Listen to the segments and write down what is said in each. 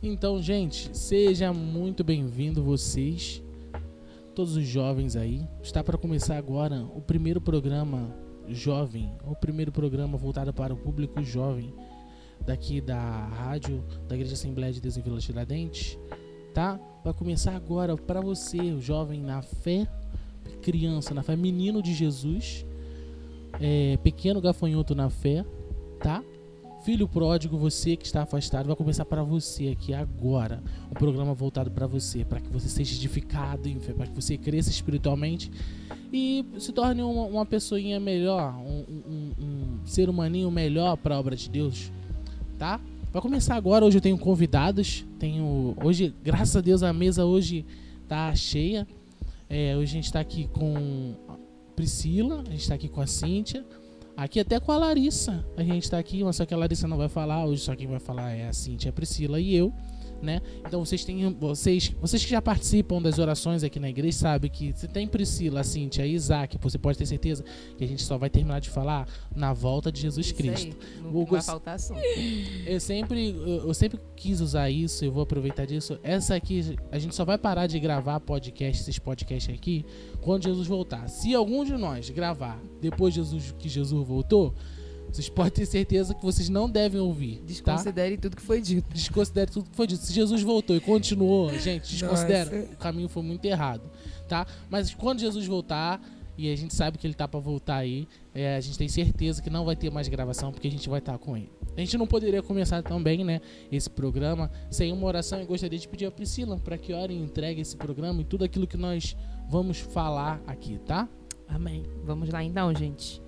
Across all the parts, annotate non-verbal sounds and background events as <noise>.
Então, gente, seja muito bem-vindo vocês, todos os jovens aí. Está para começar agora o primeiro programa jovem, o primeiro programa voltado para o público jovem daqui da rádio da Igreja Assembleia de Deus em Vila Tiradentes, tá? Vai começar agora para você, jovem na fé, criança na fé, menino de Jesus, é, pequeno gafanhoto na fé, tá? Filho pródigo, você que está afastado, vai começar para você aqui agora. Um programa voltado para você, para que você seja edificado para que você cresça espiritualmente e se torne uma, uma pessoinha melhor, um, um, um ser humaninho melhor para a obra de Deus, tá? Vai começar agora. Hoje eu tenho convidados. Tenho hoje, graças a Deus, a mesa hoje tá cheia. É, hoje a gente está aqui com Priscila, a gente está aqui com a Cíntia. Aqui até com a Larissa. A gente está aqui, mas só que a Larissa não vai falar. Hoje só quem vai falar é a Cintia, a Priscila e eu. Né? Então vocês têm vocês, vocês que já participam das orações aqui na igreja sabem que se tem Priscila, Cíntia e Isaac, você pode ter certeza que a gente só vai terminar de falar na volta de Jesus Isso Cristo. Aí, não Vou vai faltar assunto. <laughs> Eu sempre, eu eu sempre quis usar isso, eu vou aproveitar disso. Essa aqui, a gente só vai parar de gravar podcast, esses podcasts aqui, quando Jesus voltar. Se algum de nós gravar depois de Jesus, que Jesus voltou, vocês podem ter certeza que vocês não devem ouvir. Tá? Desconsidere tudo que foi dito. Desconsidere tudo que foi dito. Se Jesus voltou e continuou, gente, desconsidera. Nossa. O caminho foi muito errado, tá? Mas quando Jesus voltar, e a gente sabe que ele tá pra voltar aí, é, a gente tem certeza que não vai ter mais gravação, porque a gente vai estar com ele. A gente não poderia começar também, né, esse programa sem uma oração. E gostaria de pedir a Priscila para que ore e entregue esse programa e tudo aquilo que nós vamos falar aqui, tá? Amém. Vamos lá então, gente.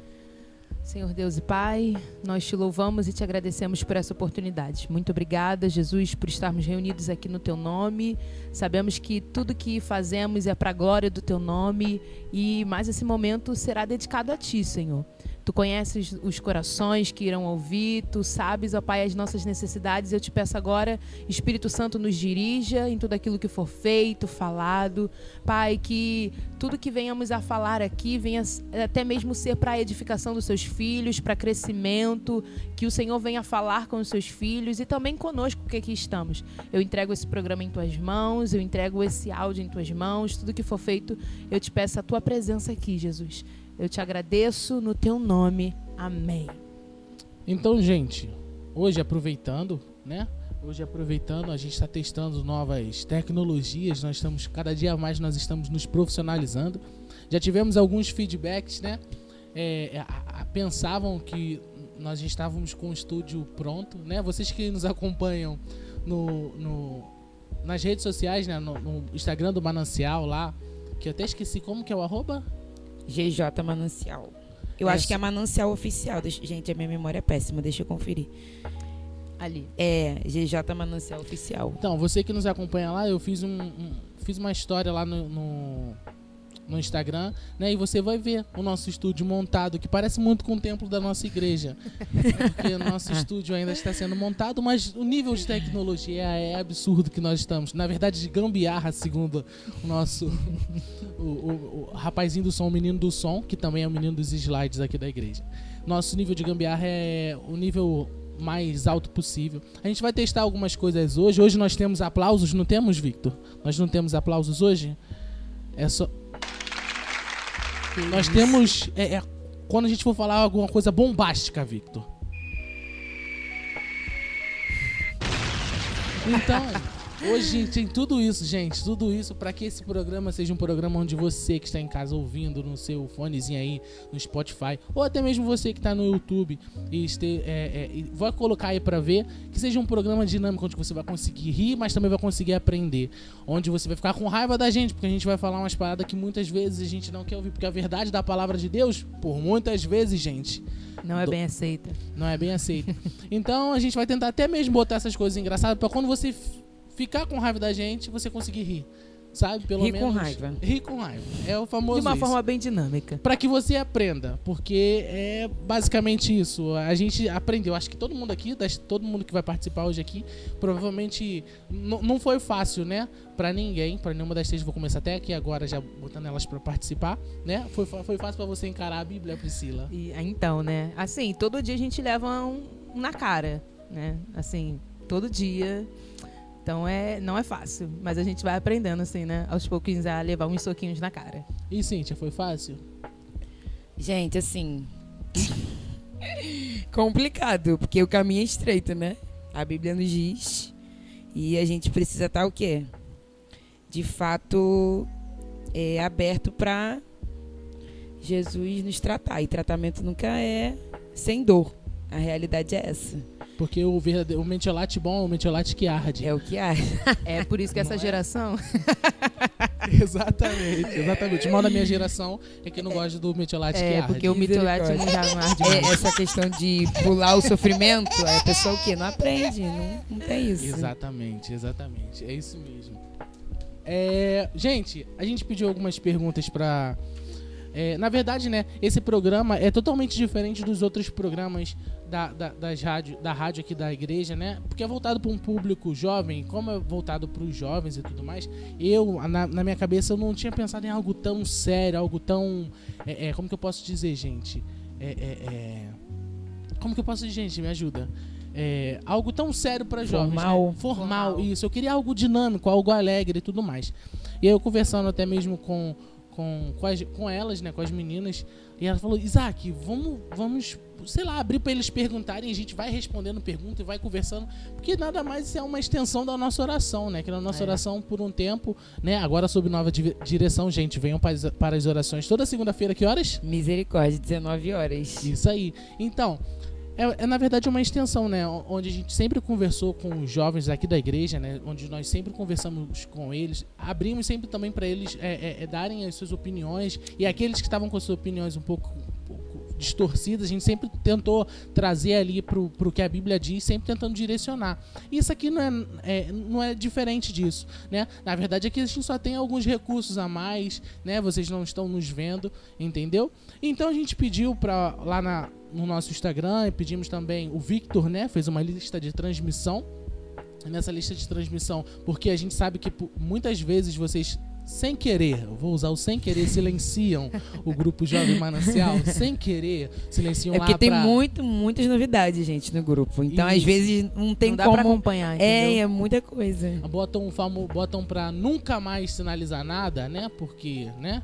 Senhor Deus e Pai, nós te louvamos e te agradecemos por essa oportunidade. Muito obrigada, Jesus, por estarmos reunidos aqui no teu nome. Sabemos que tudo que fazemos é para a glória do teu nome e mais esse momento será dedicado a ti, Senhor. Tu conheces os corações que irão ouvir, tu sabes, ó Pai, as nossas necessidades. Eu te peço agora, Espírito Santo, nos dirija em tudo aquilo que for feito, falado. Pai, que tudo que venhamos a falar aqui venha até mesmo ser para a edificação dos seus filhos, para crescimento, que o Senhor venha falar com os seus filhos e também conosco que aqui estamos. Eu entrego esse programa em tuas mãos, eu entrego esse áudio em tuas mãos, tudo que for feito, eu te peço a tua presença aqui, Jesus. Eu te agradeço no teu nome. Amém. Então, gente, hoje aproveitando, né? Hoje aproveitando, a gente está testando novas tecnologias, nós estamos, cada dia mais nós estamos nos profissionalizando. Já tivemos alguns feedbacks, né? É, a- a- pensavam que nós estávamos com o estúdio pronto, né? Vocês que nos acompanham no, no- nas redes sociais, né? No, no Instagram do Manancial lá, que eu até esqueci como que é o arroba. GJ Manancial. Eu É, acho que é Manancial Oficial. Deixa- gente, a minha memória é péssima, deixa eu conferir. Ali. É, GJ Manancial Oficial. Então, você que nos acompanha lá, eu fiz, um, um- fiz uma história lá no, no, no Instagram, né? E você vai ver o nosso estúdio montado, que parece muito com o templo da nossa igreja. Porque o nosso estúdio ainda está sendo montado, mas o nível de tecnologia é absurdo que nós estamos. Na verdade, de gambiarra, segundo o nosso o, o- o rapazinho do som, o menino do som, que também é o menino dos slides aqui da igreja. Nosso nível de gambiarra é o nível mais alto possível. A gente vai testar algumas coisas hoje. Hoje nós temos aplausos, não temos, Victor? Nós não temos aplausos hoje? É só. Nós temos. É, é quando a gente for falar alguma coisa bombástica, Victor. Então, hoje tem tudo isso, gente. Tudo isso para que esse programa seja um programa onde você que está em casa ouvindo no seu fonezinho aí, no Spotify, ou até mesmo você que está no YouTube e, este, é, é, vai colocar aí para ver, que seja um programa dinâmico onde você vai conseguir rir, mas também vai conseguir aprender. Onde você vai ficar com raiva da gente, porque a gente vai falar umas paradas que muitas vezes a gente não quer ouvir. Porque a verdade da palavra de Deus, por muitas vezes, gente, Não é bem aceita. não é bem aceito. <laughs> então a gente vai tentar até mesmo botar essas coisas engraçadas pra quando você ficar com raiva da gente, você conseguir rir. Sabe? Pelo Rir com menos. raiva. Rir com raiva. É o famoso. De uma isso. forma bem dinâmica. Pra que você aprenda, porque é basicamente isso. A gente aprendeu, acho que todo mundo aqui, todo mundo que vai participar hoje aqui, provavelmente não foi fácil, né? Pra ninguém, pra nenhuma das três, vou começar até aqui agora já botando elas pra participar, né? Foi, foi fácil pra você encarar a Bíblia, Priscila. E, ah, então, né? Assim, todo dia a gente leva um, um na cara, né? Assim, todo dia Então é, não é fácil, mas a gente vai aprendendo assim, né? Aos pouquinhos a levar uns soquinhos na cara. E Cíntia, foi fácil? Gente, assim. <laughs> complicado, porque o caminho é estreito, né? A Bíblia nos diz. E a gente precisa estar o quê? De fato, é, aberto para Jesus nos tratar. E tratamento nunca é sem dor. A realidade é essa. Porque o, verdadeiro, o mentiolate bom é o mentiolate que arde. É o que há. <laughs> É por isso que essa Não é? geração. <laughs> exatamente, exatamente. O mal da minha geração é que não gosta do mentiolate que É, arde. porque o mitolate não já não arde É, mais. essa questão de pular o sofrimento, aí a pessoa o quê? Não aprende, não, não tem isso. Exatamente, exatamente. É isso mesmo. É, gente, a gente pediu algumas perguntas pra. é, na verdade, né, esse programa é totalmente diferente dos outros programas da, da, das rádio, da rádio aqui da igreja, né? Porque é voltado para um público jovem, como é voltado para os jovens e tudo mais. Eu, na, na minha cabeça, eu não tinha pensado em algo tão sério, algo tão. é, é, como que eu posso dizer, gente? É, é, é, como que eu posso dizer, gente? Me ajuda. É, algo tão sério para jovens. né? Formal. Formal, Formal. isso. Eu queria algo dinâmico, algo alegre e tudo mais. E aí eu conversando até mesmo com, com, com, as- com elas, né, com as meninas, e ela falou, Isaac, vamos, vamos, sei lá, abrir para eles perguntarem, a gente vai respondendo pergunta e vai conversando, porque nada mais é uma extensão da nossa oração, né? Que na nossa É. oração por um tempo, né? Agora sob nova di- direção, gente, venham para as orações toda segunda-feira, que horas? Misericórdia, 19 horas. Isso aí. Então, é, é, na verdade uma extensão, né? o- Onde a gente sempre conversou com os jovens aqui da igreja, né? Onde nós sempre conversamos com eles, abrimos sempre também para eles é, é, é, darem as suas opiniões e aqueles que estavam com as suas opiniões um pouco, um pouco distorcidas, a gente sempre tentou trazer ali pro, pro que a Bíblia diz, sempre tentando direcionar. Isso aqui não é, é, não é diferente disso, né? Na verdade aqui a gente só tem alguns recursos a mais, né? Vocês não estão nos vendo, entendeu? Então a gente pediu para lá na, no nosso Instagram e pedimos também o Victor, né? Fez uma lista de transmissão. Nessa lista de transmissão, porque a gente sabe que muitas vezes vocês sem querer, eu vou usar o sem querer, silenciam <laughs> o grupo Jovem Manancial, sem querer, silenciam É lá porque tem pra- muito, muitas novidades, gente, no grupo. Então, às Isso. vezes, não tem não dá pra como. acompanhar, É, entendeu? é muita coisa. botam um famo, botam para nunca mais sinalizar nada, né? Porque, né?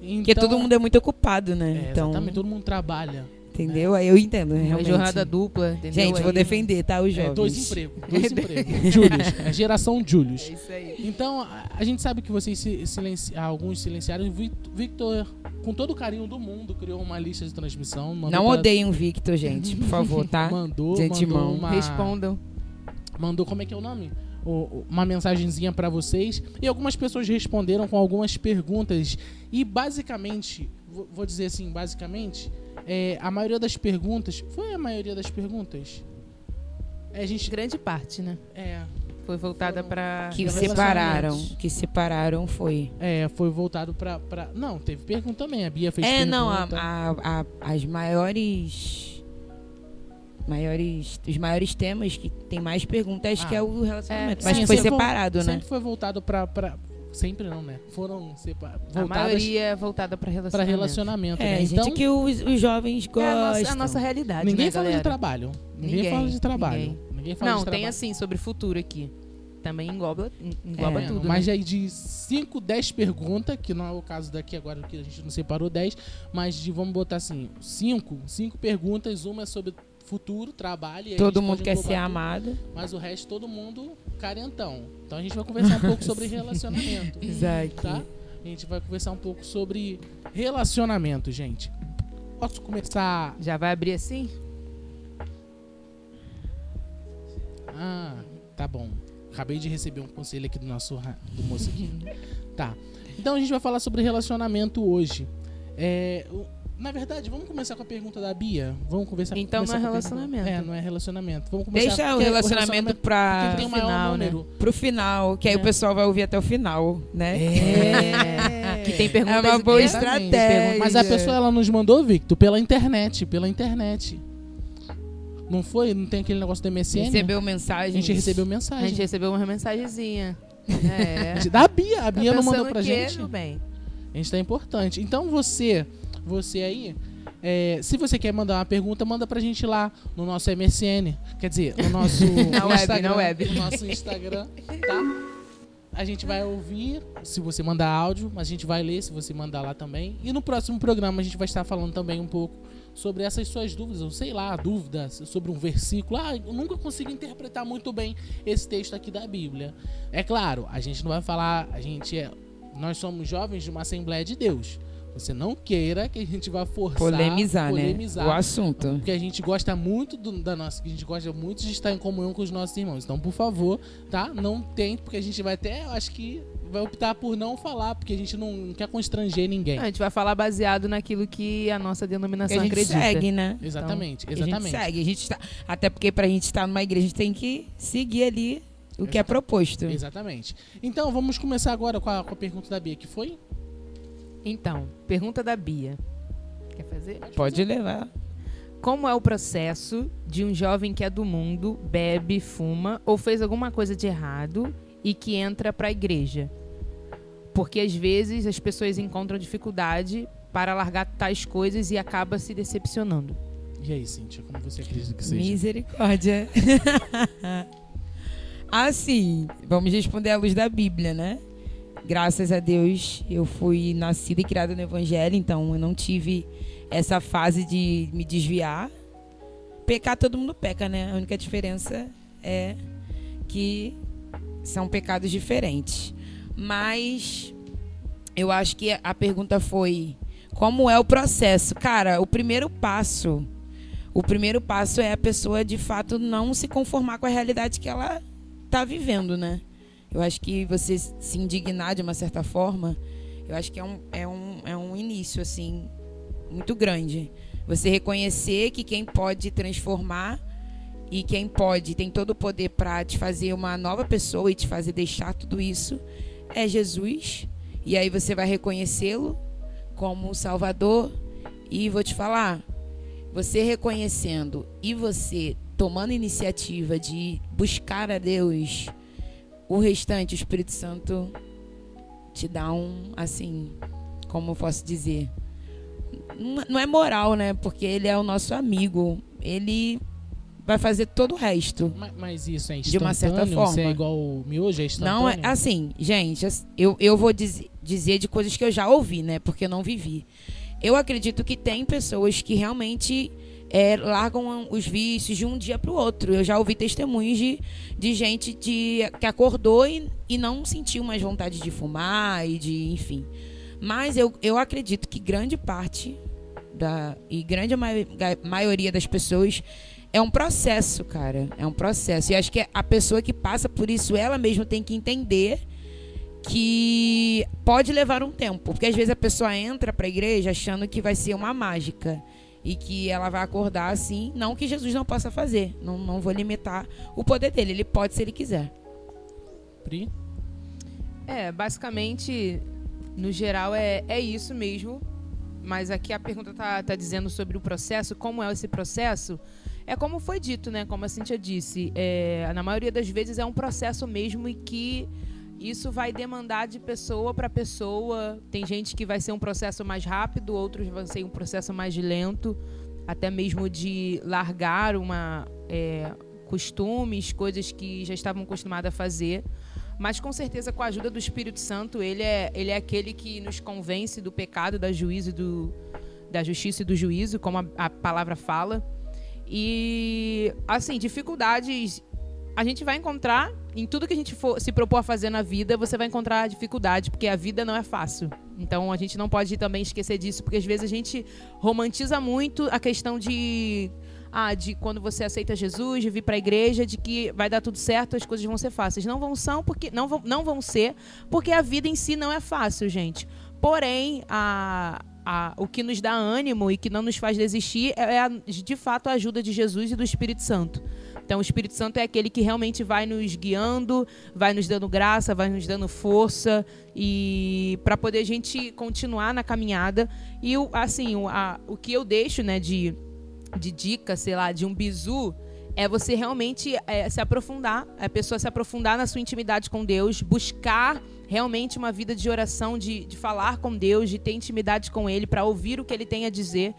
Então, Porque todo mundo é muito ocupado, né? é, então, exatamente, todo mundo trabalha. Entendeu? Aí eu entendo, Uma realmente. jornada dupla, entendeu? Gente, vou Aí- defender, tá? Os É, jovens. dois empregos, dois empregos. <laughs> Július, é geração Július. É isso aí. Então, a, a gente sabe que vocês silenci- alguns silenciaram. Victor, com todo o carinho do mundo, criou uma lista de transmissão. Não pra- odeiem o Victor, gente, por favor, tá? <laughs> Mandou, De mandou antemão. uma, Respondam. mandou como é que é o nome? Uma mensagenzinha pra vocês e algumas pessoas responderam com algumas perguntas e basicamente vou dizer assim basicamente é, a maioria das perguntas foi a maioria das perguntas é, a gente Grande parte, né? é, Foi voltada pra. Que separaram. Que separaram foi. é, foi voltado pra, pra não teve pergunta também a Bia fez É, pergunta não, a, a- a- as maiores. Maiores. Os maiores temas que tem mais perguntas Ah. que é o relacionamento. É, Mas sim, foi separado, né? sempre foi voltado pra, pra sempre não né foram separ, A maioria é voltada pra pra relacionamento. relacionamento É, né? gente, então que os, os jovens É gostam. a nossa, a nossa realidade, ninguém né, fala galera? de trabalho ninguém, Ninguém, fala de trabalho ninguém. ninguém fala Não, de tem trabalho. assim, sobre futuro aqui. Também engloba, engloba É, tudo, Mas né? aí de 5, 10 perguntas, que não é o caso daqui agora, que a gente não separou 10, mas de, vamos botar assim, 5, 5 perguntas, uma é sobre futuro, trabalho. Todo mundo quer ser tudo, amado. Mas o resto, todo mundo carentão. Então a gente vai conversar um pouco sobre <laughs> relacionamento, Exato. tá? A gente vai conversar um pouco sobre relacionamento, gente. Posso começar... Já vai abrir assim? Ah, tá bom. Acabei de receber um conselho aqui do nosso do moço aqui. <laughs> Tá. Então a gente vai falar sobre relacionamento hoje. É, na verdade, vamos começar com a pergunta da Bia. Vamos conversar Então não é a pergunta- relacionamento. É, não é relacionamento. Vamos começar Deixa o relacionamento tem o Final, né? pro final, que aí É. o pessoal vai ouvir até o final, né? É. Que tem perguntas É uma boa estratégia. Mas a pessoa ela nos mandou, Victor, pela internet, pela internet. Não foi? Não tem aquele negócio do MSN? Recebeu A mensagens. gente recebeu A mensagem. gente recebeu uma mensagenzinha. <laughs> É. Da Bia, a Tá Bia não mandou pra o quê, gente. bem? A gente tá importante. Então você, você aí, É, se você quer mandar uma pergunta, manda pra gente lá no nosso MSN. Quer dizer, no nosso <laughs> Na web, Instagram. na web. No nosso Instagram, tá? A gente vai ouvir se você mandar áudio, mas a gente vai ler se você mandar lá também. E no próximo programa a gente vai estar falando também um pouco sobre essas suas dúvidas, ou sei lá, dúvidas sobre um versículo. Ah, eu nunca consigo interpretar muito bem esse texto aqui da Bíblia. É claro, a gente não vai falar, a gente é, nós somos jovens de uma Assembleia de Deus. Você não queira que a gente vá forçar, Polemizar, polemizar né? O assunto. porque a gente gosta muito do- da nossa, a gente gosta muito de estar em comunhão com os nossos irmãos. Então, por favor, tá? Não tente, porque a gente vai até, eu acho que vai optar por não falar, porque a gente não quer constranger ninguém. A gente vai falar baseado naquilo que a nossa denominação a gente acredita. segue, né? Exatamente, A exatamente. gente segue. A gente tá, até porque pra gente estar numa igreja, a gente tem que seguir ali o que é proposto. Exatamente. Então, vamos começar agora com a, com a pergunta da Bia, que foi? Então, pergunta da Bia. Quer fazer? Pode levar. Como é o processo de um jovem que é do mundo, bebe, fuma ou fez alguma coisa de errado e que entra para a igreja? Porque às vezes as pessoas encontram dificuldade para largar tais coisas e acaba se decepcionando. E aí, Cíntia, como você acredita que seja? Misericórdia. <laughs> assim, vamos responder à luz da Bíblia, né? Graças a Deus, eu fui nascida e criada no Evangelho, então eu não tive essa fase de me desviar. Pecar, todo mundo peca, né? A única diferença é que são pecados diferentes. Mas eu acho que a pergunta foi: como é o processo? Cara, o primeiro passo o primeiro passo é a pessoa de fato não se conformar com a realidade que ela está vivendo, né? Eu acho que você se indignar de uma certa forma, eu acho que é um, é um, é um início, assim, muito grande. Você reconhecer que quem pode transformar e quem pode, tem todo o poder para te fazer uma nova pessoa e te fazer deixar tudo isso, é Jesus. E aí você vai reconhecê-lo como Salvador. E vou te falar, você reconhecendo e você tomando iniciativa de buscar a Deus, o restante, o Espírito Santo te dá um, assim, como eu posso dizer, não- é moral, né? Porque ele é o nosso amigo. Ele vai fazer todo o resto. Ma- Mas isso é De uma certa Isso forma. é igual o miojo, é instantâneo? Não é assim, gente. Eu, eu vou diz- dizer de coisas que eu já ouvi, né? Porque eu não vivi. Eu acredito que tem pessoas que realmente é, largam os vícios de um dia para o outro. Eu já ouvi testemunhos de, de gente de, que acordou e, e não sentiu mais vontade de fumar e de, enfim. Mas eu, eu acredito que grande parte da e grande maioria das pessoas é um processo, cara. É um processo. E acho que a pessoa que passa por isso, ela mesma tem que entender que pode levar um tempo. Porque às vezes a pessoa entra pra igreja achando que vai ser uma mágica. E que ela vai acordar assim. Não que Jesus não possa fazer. Não, não vou limitar o poder dele. Ele pode se ele quiser. Pri? É, basicamente, no geral, é, é isso mesmo. Mas aqui a pergunta tá, tá dizendo sobre o processo, como é esse processo. É como foi dito, né? Como a Cintia disse. É, na maioria das vezes é um processo mesmo e que isso vai demandar de pessoa para pessoa. Tem gente que vai ser um processo mais rápido, outros vão ser um processo mais lento, até mesmo de largar uma é, costumes, coisas que já estavam acostumados a fazer. Mas com certeza, com a ajuda do Espírito Santo, ele é, ele é aquele que nos convence do pecado, da juízo, do, da justiça e do juízo, como a, a palavra fala. E, assim, dificuldades a gente vai encontrar em tudo que a gente for se propor a fazer na vida, você vai encontrar dificuldade, porque a vida não é fácil. Então a gente não pode também esquecer disso, porque às vezes a gente romantiza muito a questão de ah, de quando você aceita Jesus, de vir para a igreja, de que vai dar tudo certo, as coisas vão ser fáceis. Não vão são porque não vão, não vão ser, porque a vida em si não é fácil, gente. Porém, a, o que nos dá ânimo e que não nos faz desistir é, a, de fato a ajuda de Jesus e do Espírito Santo. Então, o Espírito Santo é aquele que realmente vai nos guiando, vai nos dando graça, vai nos dando força e para poder a gente continuar na caminhada. E assim, o, a, o que eu deixo, né, de, de dica, sei lá, de um bizu, é você realmente é, se aprofundar, a pessoa se aprofundar na sua intimidade com Deus, buscar realmente uma vida de oração, de, de falar com Deus, de ter intimidade com Ele, para ouvir o que Ele tem a dizer.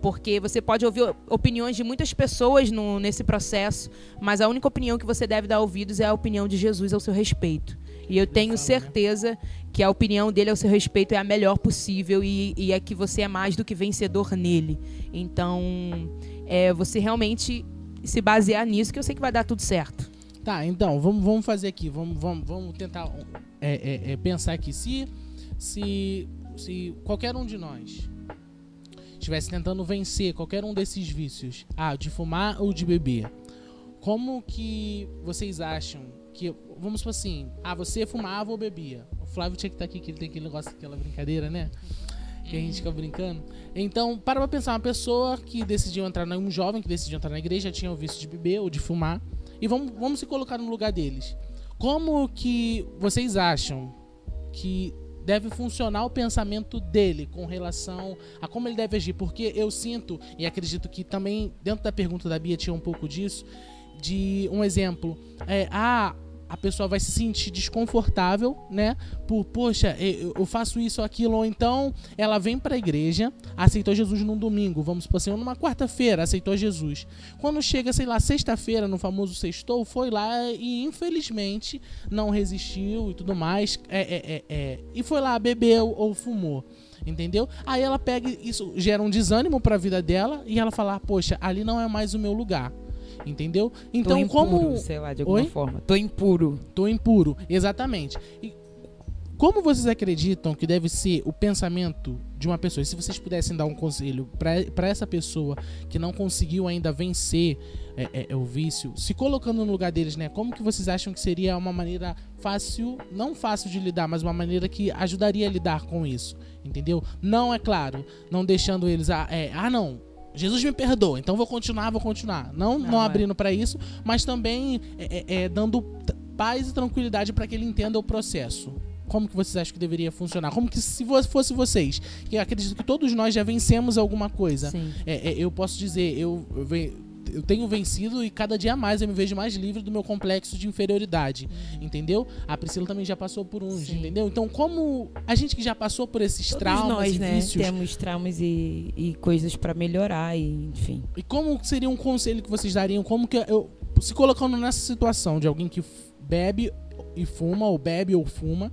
Porque você pode ouvir opiniões de muitas pessoas no, nesse processo, mas a única opinião que você deve dar ouvidos é a opinião de Jesus ao seu respeito. E eu tenho né? certeza que a opinião dele ao seu respeito é a melhor possível e, e é que você é mais do que vencedor nele. Então, é você realmente se basear nisso, que eu sei que vai dar tudo certo. Tá, então, vamos, vamos fazer aqui. Vamos, vamos, vamos tentar é, é, é, pensar aqui. Se, se, se qualquer um de nós estivesse tentando vencer qualquer um desses vícios, ah, de fumar ou de beber, como que vocês acham que. Vamos supor assim, ah, você fumava ou bebia? O Flávio tinha que estar aqui, que ele tem aquele negócio, aquela brincadeira, né? Que a gente fica brincando. Então, para pra pensar, uma pessoa que decidiu entrar, um jovem que decidiu entrar na igreja, tinha o vício de beber ou de fumar. E vamos, vamos se colocar no lugar deles. Como que vocês acham que deve funcionar o pensamento dele com relação a como ele deve agir? Porque eu sinto, e acredito que também dentro da pergunta da Bia tinha um pouco disso, de um exemplo. É, ah, a pessoa vai se sentir desconfortável, né? Por, poxa, eu faço isso aquilo, ou então ela vem para a igreja, aceitou Jesus num domingo, vamos supor assim, ou numa quarta-feira, aceitou Jesus. Quando chega, sei lá, sexta-feira, no famoso sextou, foi lá e infelizmente não resistiu e tudo mais, é, é, é, é, e foi lá, bebeu ou fumou. Entendeu? Aí ela pega isso gera um desânimo para a vida dela e ela fala: "Poxa, ali não é mais o meu lugar". Entendeu? Então, impuro, como sei lá, de alguma Oi? forma. Tô impuro. Tô impuro, exatamente. E como vocês acreditam que deve ser o pensamento de uma pessoa? E se vocês pudessem dar um conselho para essa pessoa que não conseguiu ainda vencer é, é, é, o vício, se colocando no lugar deles, né? Como que vocês acham que seria uma maneira fácil, não fácil de lidar, mas uma maneira que ajudaria a lidar com isso? Entendeu? Não é claro, não deixando eles ah, é, ah não, Jesus me perdoa, então vou continuar, vou continuar. Não, não, Não, é. abrindo para isso, mas também é, é, é, dando paz e tranquilidade para que ele entenda o processo. Como que vocês acham que deveria funcionar? Como que se fosse vocês, que eu acredito que todos nós já vencemos alguma coisa. É, é, eu posso dizer, eu, eu, eu tenho vencido e cada dia mais eu me vejo mais livre do meu complexo de inferioridade, entendeu? A Priscila também já passou por uns, Sim. entendeu? Então, como a gente que já passou por esses Todos traumas nós, e né? vícios, Temos traumas e, e coisas pra melhorar, e, enfim. E como seria um conselho que vocês dariam? Como que eu se colocando nessa situação de alguém que bebe e fuma, ou bebe ou fuma,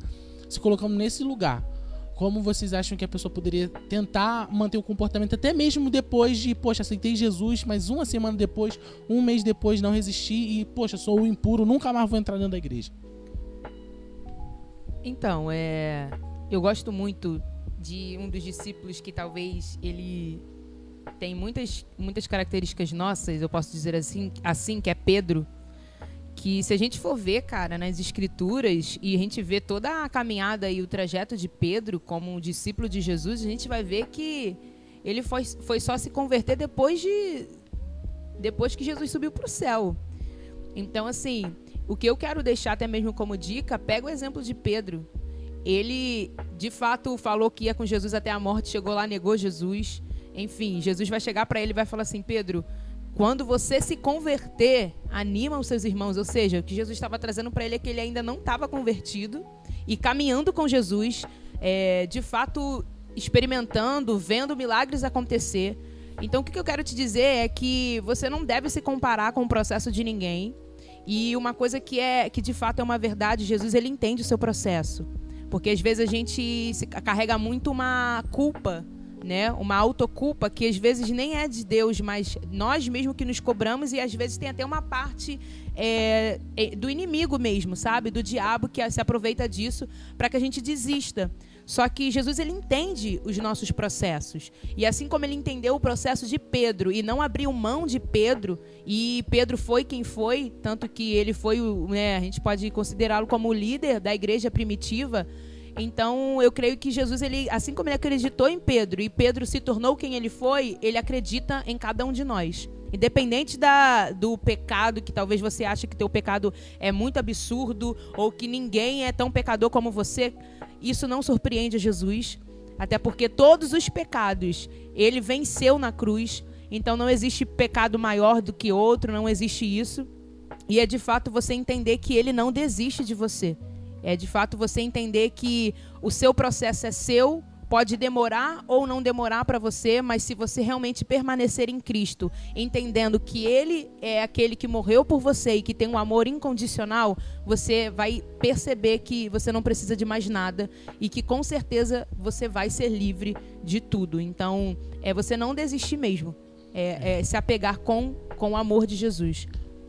se colocando nesse lugar? Como vocês acham que a pessoa poderia tentar manter o comportamento até mesmo depois de, poxa, aceitei Jesus, mas uma semana depois, um mês depois não resisti e, poxa, sou o impuro, nunca mais vou entrar dentro da igreja. Então, é, eu gosto muito de um dos discípulos que talvez ele tem muitas, muitas características nossas, eu posso dizer assim, assim, que é Pedro. Que se a gente for ver, cara, nas escrituras e a gente vê toda a caminhada e o trajeto de Pedro como um discípulo de Jesus, a gente vai ver que ele foi, foi só se converter depois de depois que Jesus subiu para o céu. Então, assim, o que eu quero deixar até mesmo como dica, pega o exemplo de Pedro. Ele, de fato, falou que ia com Jesus até a morte, chegou lá, negou Jesus. Enfim, Jesus vai chegar para ele e vai falar assim: Pedro, quando você se converter, anima os seus irmãos. Ou seja, o que Jesus estava trazendo para ele é que ele ainda não estava convertido e caminhando com Jesus, é, de fato, experimentando, vendo milagres acontecer. Então, o que eu quero te dizer é que você não deve se comparar com o processo de ninguém. E uma coisa que é que de fato é uma verdade, Jesus ele entende o seu processo. Porque às vezes a gente carrega muito uma culpa, né? Uma autoculpa que às vezes nem é de Deus, mas nós mesmo que nos cobramos e às vezes tem até uma parte é, é, do inimigo mesmo, sabe? Do diabo que se aproveita disso para que a gente desista. Só que Jesus ele entende os nossos processos. E assim como ele entendeu o processo de Pedro e não abriu mão de Pedro, e Pedro foi quem foi, tanto que ele foi, né, a gente pode considerá-lo como o líder da igreja primitiva. Então, eu creio que Jesus, ele, assim como ele acreditou em Pedro e Pedro se tornou quem ele foi, ele acredita em cada um de nós. Independente da, do pecado, que talvez você ache que teu pecado é muito absurdo ou que ninguém é tão pecador como você, isso não surpreende Jesus. Até porque todos os pecados ele venceu na cruz. Então não existe pecado maior do que outro, não existe isso. E é de fato você entender que ele não desiste de você. É de fato você entender que o seu processo é seu, pode demorar ou não demorar para você, mas se você realmente permanecer em Cristo, entendendo que Ele é aquele que morreu por você e que tem um amor incondicional, você vai perceber que você não precisa de mais nada e que com certeza você vai ser livre de tudo. Então, é você não desistir mesmo, é, é se apegar com, com o amor de Jesus.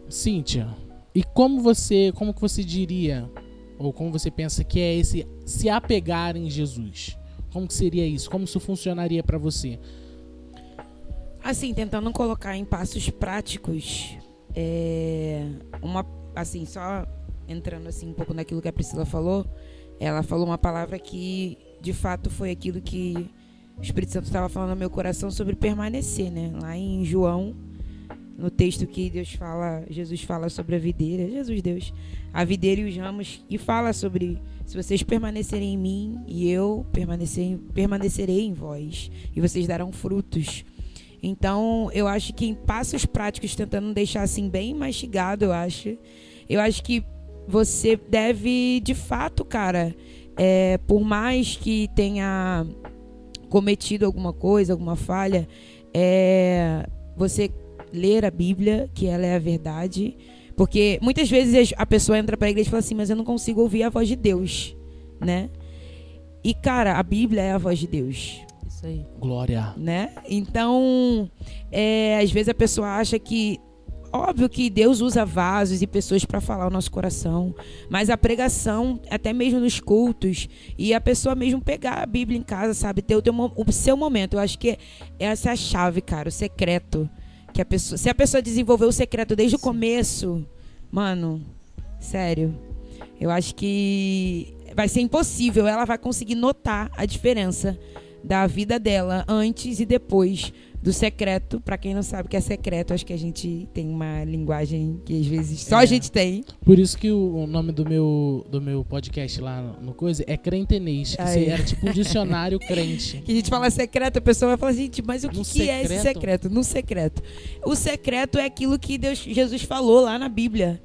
Cíntia, e como você, como que você diria ou como você pensa que é esse se apegar em Jesus? Como que seria isso? Como isso funcionaria para você? Assim, tentando colocar em passos práticos, é, uma, assim, só entrando assim um pouco naquilo que a Priscila falou, ela falou uma palavra que de fato foi aquilo que o Espírito Santo estava falando no meu coração sobre permanecer, né? Lá em João no texto que Deus fala, Jesus fala sobre a videira, Jesus Deus, a videira e os ramos, e fala sobre se vocês permanecerem em mim e eu permanecer, permanecerei em vós, e vocês darão frutos. Então, eu acho que em passos práticos, tentando deixar assim bem mastigado, eu acho, eu acho que você deve, de fato, cara, é, por mais que tenha cometido alguma coisa, alguma falha, é, você ler a Bíblia, que ela é a verdade. Porque muitas vezes a pessoa entra para a igreja e fala assim, mas eu não consigo ouvir a voz de Deus, né? E cara, a Bíblia é a voz de Deus. Isso aí. Glória. Né? Então, é, às vezes a pessoa acha que óbvio que Deus usa vasos e pessoas para falar o nosso coração, mas a pregação, até mesmo nos cultos, e a pessoa mesmo pegar a Bíblia em casa, sabe, ter o, teu, o seu momento. Eu acho que essa é a chave, cara, o secreto que a pessoa, se a pessoa desenvolveu o secreto desde o começo, mano, sério, eu acho que vai ser impossível. Ela vai conseguir notar a diferença da vida dela antes e depois do secreto. Para quem não sabe o que é secreto, acho que a gente tem uma linguagem que às vezes só é. a gente tem. Por isso que o, nome do meu, do meu podcast lá no, no Coisa é Crentenês, que era tipo um dicionário <laughs> crente. Que a gente fala secreto, a pessoa vai falar, gente, mas o que, que é esse secreto? No secreto. O secreto é aquilo que Deus, Jesus falou lá na Bíblia.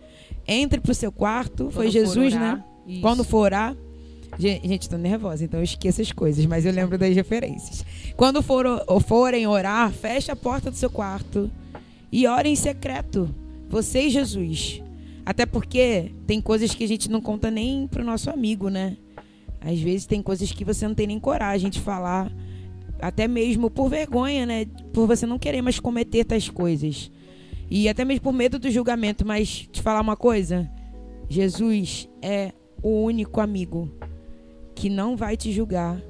Entre pro seu quarto, Quando foi Jesus, orar, né? Isso. Quando for orar, Gente, tô nervosa, então eu esqueço as coisas, mas eu lembro das referências. Quando for, forem orar, feche a porta do seu quarto e ore em secreto. Você e Jesus. Até porque tem coisas que a gente não conta nem pro nosso amigo, né? Às vezes tem coisas que você não tem nem coragem de falar, até mesmo por vergonha, né? Por você não querer mais cometer tais coisas. E até mesmo por medo do julgamento, mas te falar uma coisa, Jesus é o único amigo que não vai te julgar,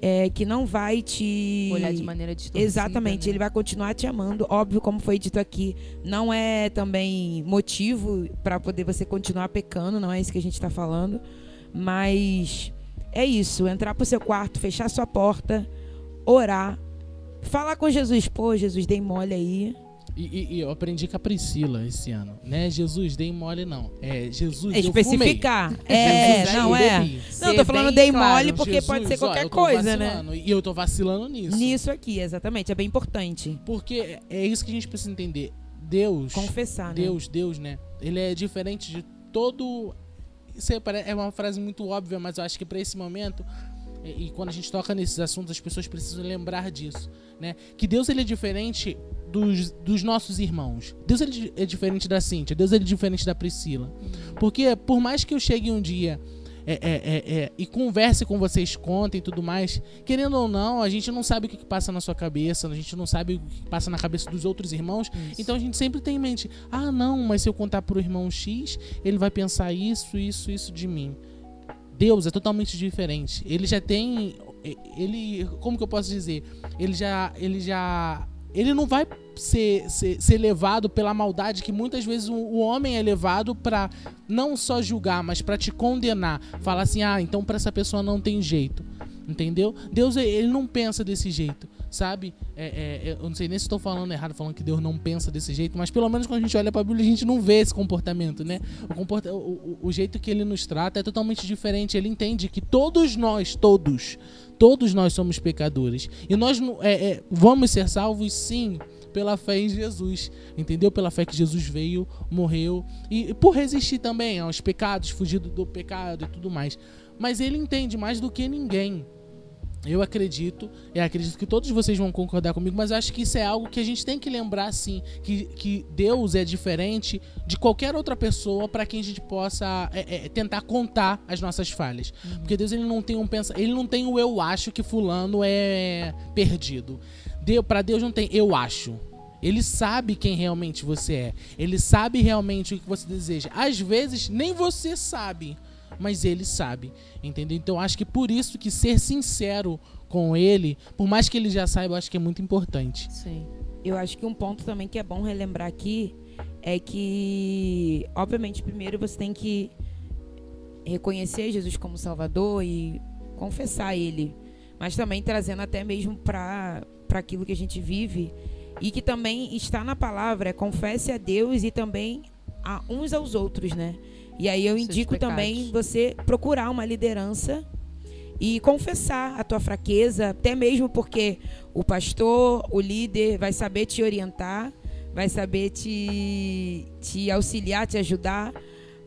é, que não vai te olhar de maneira distorcida. Exatamente, né? ele vai continuar te amando. Óbvio, como foi dito aqui, não é também motivo para poder você continuar pecando, não é isso que a gente está falando. Mas é isso, entrar pro seu quarto, fechar sua porta, orar, falar com Jesus, pô, Jesus, dei mole aí e, e, e, eu aprendi com a Priscila esse ano, né? Jesus, dei mole não. É, Jesus, é especificar. É, Jesus, não é. Bebi. Não, tô falando dei claro. mole porque Jesus, pode ser qualquer ó, coisa, né? E eu tô vacilando nisso. Nisso aqui, exatamente, é bem importante. Porque é isso que a gente precisa entender. Deus, confessar, Deus, né? Deus, né? Ele é diferente de todo isso é uma frase muito óbvia, mas eu acho que para esse momento e, quando a gente toca nesses assuntos, as pessoas precisam lembrar disso, né? Que Deus ele é diferente dos, dos nossos irmãos. Deus ele é diferente da Cíntia, Deus ele é diferente da Priscila. Porque por mais que eu chegue um dia é, é, é, é, e converse com vocês, contem e tudo mais. Querendo ou não, a gente não sabe o que, que, passa na sua cabeça, a gente não sabe o que, que passa na cabeça dos outros irmãos. Isso. Então a gente sempre tem em mente: ah, não, mas se eu contar pro irmão X, ele vai pensar isso, isso, isso de mim. Deus é totalmente diferente. Ele já tem. Ele. Como que eu posso dizer? Ele já. Ele já. Ele não vai ser, ser, ser levado pela maldade que muitas vezes o, o homem é levado para não só julgar, mas para te condenar. Falar assim: ah, então para essa pessoa não tem jeito. Entendeu? Deus, ele não pensa desse jeito sabe? É, é, eu não sei nem se estou falando errado, falando que Deus não pensa desse jeito, mas pelo menos quando a gente olha para a Bíblia, a gente não vê esse comportamento, né? O, comporta o, o, o jeito que ele nos trata é totalmente diferente. Ele entende que todos nós, todos, todos nós somos pecadores. E nós é, é, vamos ser salvos, sim, pela fé em Jesus, entendeu? Pela fé que Jesus veio, morreu e, e por resistir também aos pecados, fugir do, do pecado e tudo mais. Mas ele entende mais do que ninguém Eu acredito, eu acredito que todos vocês vão concordar comigo, mas eu acho que isso é algo que a gente tem que lembrar, sim, que, que Deus é diferente de qualquer outra pessoa para quem a gente possa é, é, tentar contar as nossas falhas. Uhum. Porque Deus ele não tem um pensa, ele não tem o eu acho que fulano é perdido. Deus, para Deus não tem eu acho. Ele sabe quem realmente você é. Ele sabe realmente o que você deseja. Às vezes nem você sabe mas ele sabe, entendeu? Então acho que por isso que ser sincero com ele, por mais que ele já saiba, acho que é muito importante. Sim. Eu acho que um ponto também que é bom relembrar aqui é que, obviamente, primeiro você tem que reconhecer Jesus como Salvador e confessar Ele, mas também trazendo até mesmo para aquilo que a gente vive e que também está na palavra, é confesse a Deus e também a uns aos outros, né? E aí eu indico também você procurar uma liderança e confessar a tua fraqueza, até mesmo porque o pastor, o líder vai saber te orientar, vai saber te, te auxiliar, te ajudar,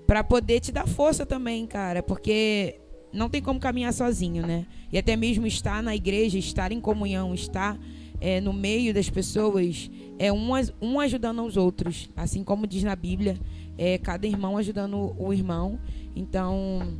para poder te dar força também, cara, porque não tem como caminhar sozinho, né? E até mesmo estar na igreja, estar em comunhão, estar é, no meio das pessoas, é um, um ajudando os outros, assim como diz na Bíblia é, cada irmão ajudando o irmão. Então,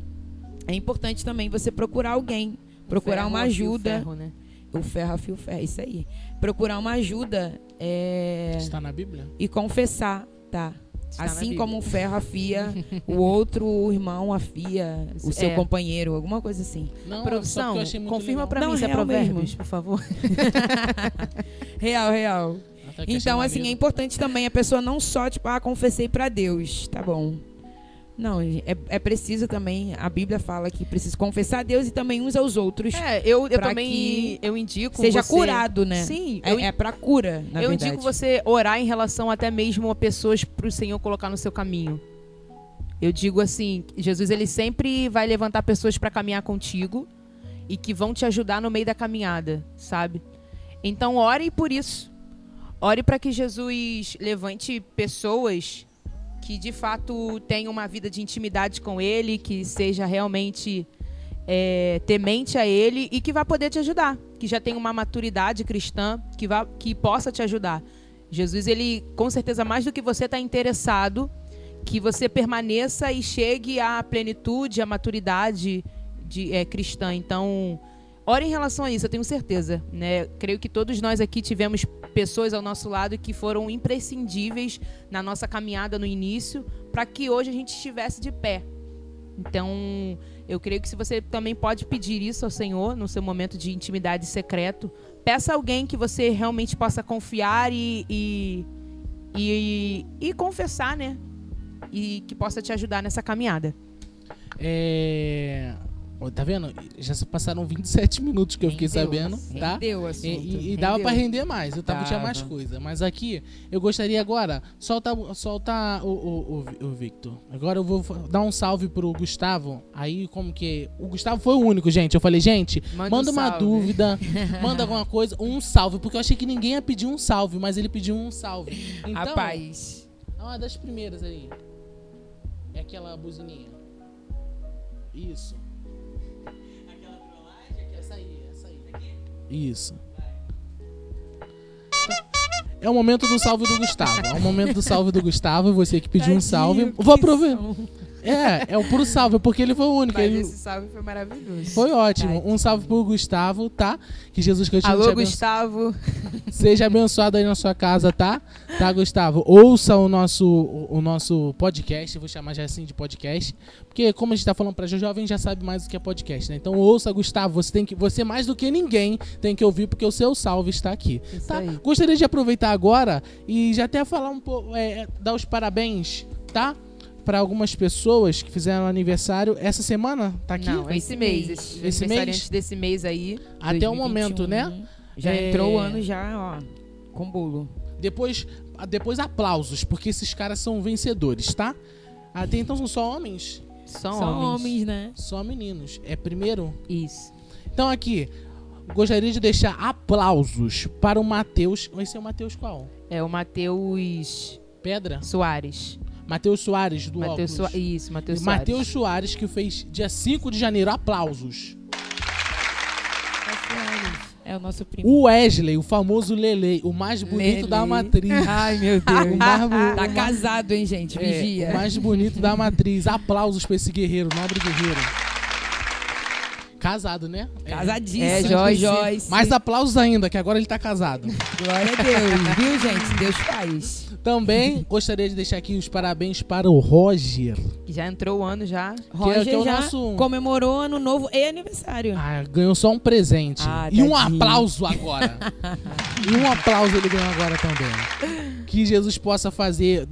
é importante também você procurar alguém, procurar uma ajuda. O ferro, né? O ferro afia o ferro, isso aí. Procurar uma ajuda. É... Está na Bíblia? E confessar, tá? Está assim como o ferro afia, <laughs> o outro o irmão afia o seu é. companheiro, alguma coisa assim. Não, Produção, confirma para mim se é provérbios, mesmo. por favor. <laughs> real, real. Então, assim, é importante também a pessoa não só, tipo, ah, confessei para Deus, tá bom. Não, é, é preciso também, a Bíblia fala que precisa confessar a Deus e também uns aos outros. É, eu, eu também eu indico seja você, curado, né? Sim. É, eu, é para cura, na Eu verdade. indico você orar em relação até mesmo a pessoas para o Senhor colocar no seu caminho. Eu digo assim, Jesus ele sempre vai levantar pessoas para caminhar contigo e que vão te ajudar no meio da caminhada, sabe? Então ore por isso. Ore para que Jesus levante pessoas que de fato tenham uma vida de intimidade com Ele, que seja realmente é, temente a Ele e que vá poder te ajudar, que já tenha uma maturidade cristã, que, vá, que possa te ajudar. Jesus, ele com certeza mais do que você está interessado, que você permaneça e chegue à plenitude, à maturidade de, é, cristã. Então, ore em relação a isso, eu tenho certeza. Né? Creio que todos nós aqui tivemos pessoas ao nosso lado que foram imprescindíveis na nossa caminhada no início, para que hoje a gente estivesse de pé. Então, eu creio que se você também pode pedir isso ao Senhor no seu momento de intimidade secreto, peça alguém que você realmente possa confiar e, e, e, e confessar, né? E que possa te ajudar nessa caminhada. É, Tá vendo? Já se passaram 27 minutos que eu fiquei sabendo, tá? Rendeu assunto. E, e, dava para render mais, eu tava, tinha mais coisa. Mas aqui, eu gostaria agora, solta, solta o, o, o, o, Victor. Agora eu vou dar um salve pro Gustavo. Aí, como que. O Gustavo foi o único, gente. Eu falei, gente, manda, manda um uma salve. dúvida, <laughs> manda alguma coisa, um salve. Porque eu achei que ninguém ia pedir um salve, mas ele pediu um salve. Então, Rapaz. É uma das primeiras aí. É aquela buzininha. Isso. Isso. É o momento do salve do Gustavo. É o momento do salve do Gustavo. Você que pediu um salve. Vou aproveitar. É, é o puro salve, porque ele foi o único. Mas ele... esse salve foi maravilhoso. Foi ótimo. Um salve pro Gustavo, tá? Que Jesus continue Alô, Gustavo. Seja abençoado aí na sua casa, tá? Tá, Gustavo? Ouça o nosso, o, o nosso podcast, vou chamar já assim de podcast. Porque, como a gente tá falando pra jovem, já sabe mais do que é podcast, né? Então ouça, Gustavo. Você tem que. Você mais do que ninguém tem que ouvir, porque o seu salve está aqui. Isso tá? Aí. Gostaria de aproveitar agora e já até falar um pouco. É, dar os parabéns, tá? Para algumas pessoas que fizeram aniversário essa semana, tá aqui? Não, esse mês. Esse, esse mês? desse mês aí. Até 2021, o momento, né? Já é... entrou o ano já, ó, com bolo. Depois, depois aplausos, porque esses caras são vencedores, tá? Até então são só homens? São, só homens. homens, né? Só meninos. É primeiro? Isso. Então aqui, gostaria de deixar aplausos para o Matheus. Esse é o Matheus qual? É o Matheus Pedra Soares. Matheus Soares, do Mateus Soares. Isso, Matheus Soares. Matheus Soares, que fez dia 5 de janeiro. Aplausos. É o nosso primo. O Wesley, o famoso Lele, o mais bonito Lele. da matriz. Ai, meu O Deus. mais, Tá casado, hein, gente? é, Vigia. o mais bonito da matriz. Aplausos pra esse guerreiro, nobre guerreiro. Casado, né? É. Casadíssimo. É, Joyce. Joyce. Mais aplausos ainda, que agora ele tá casado. Glória a Deus, viu, gente? Deus faz. Também gostaria de deixar aqui os parabéns para o Roger. Que já entrou o ano já. Roger que é o já nosso- comemorou ano novo e aniversário. Ah, ganhou só um presente. Ah, e um aplauso agora. <laughs> e um aplauso ele ganhou agora também. Que Jesus possa fazer.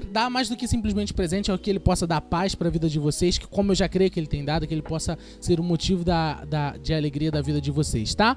Dar mais do que simplesmente presente, é que ele possa dar paz para a vida de vocês, que como eu já creio que ele tem dado, que ele possa ser o motivo da, da- de alegria da vida de vocês, tá?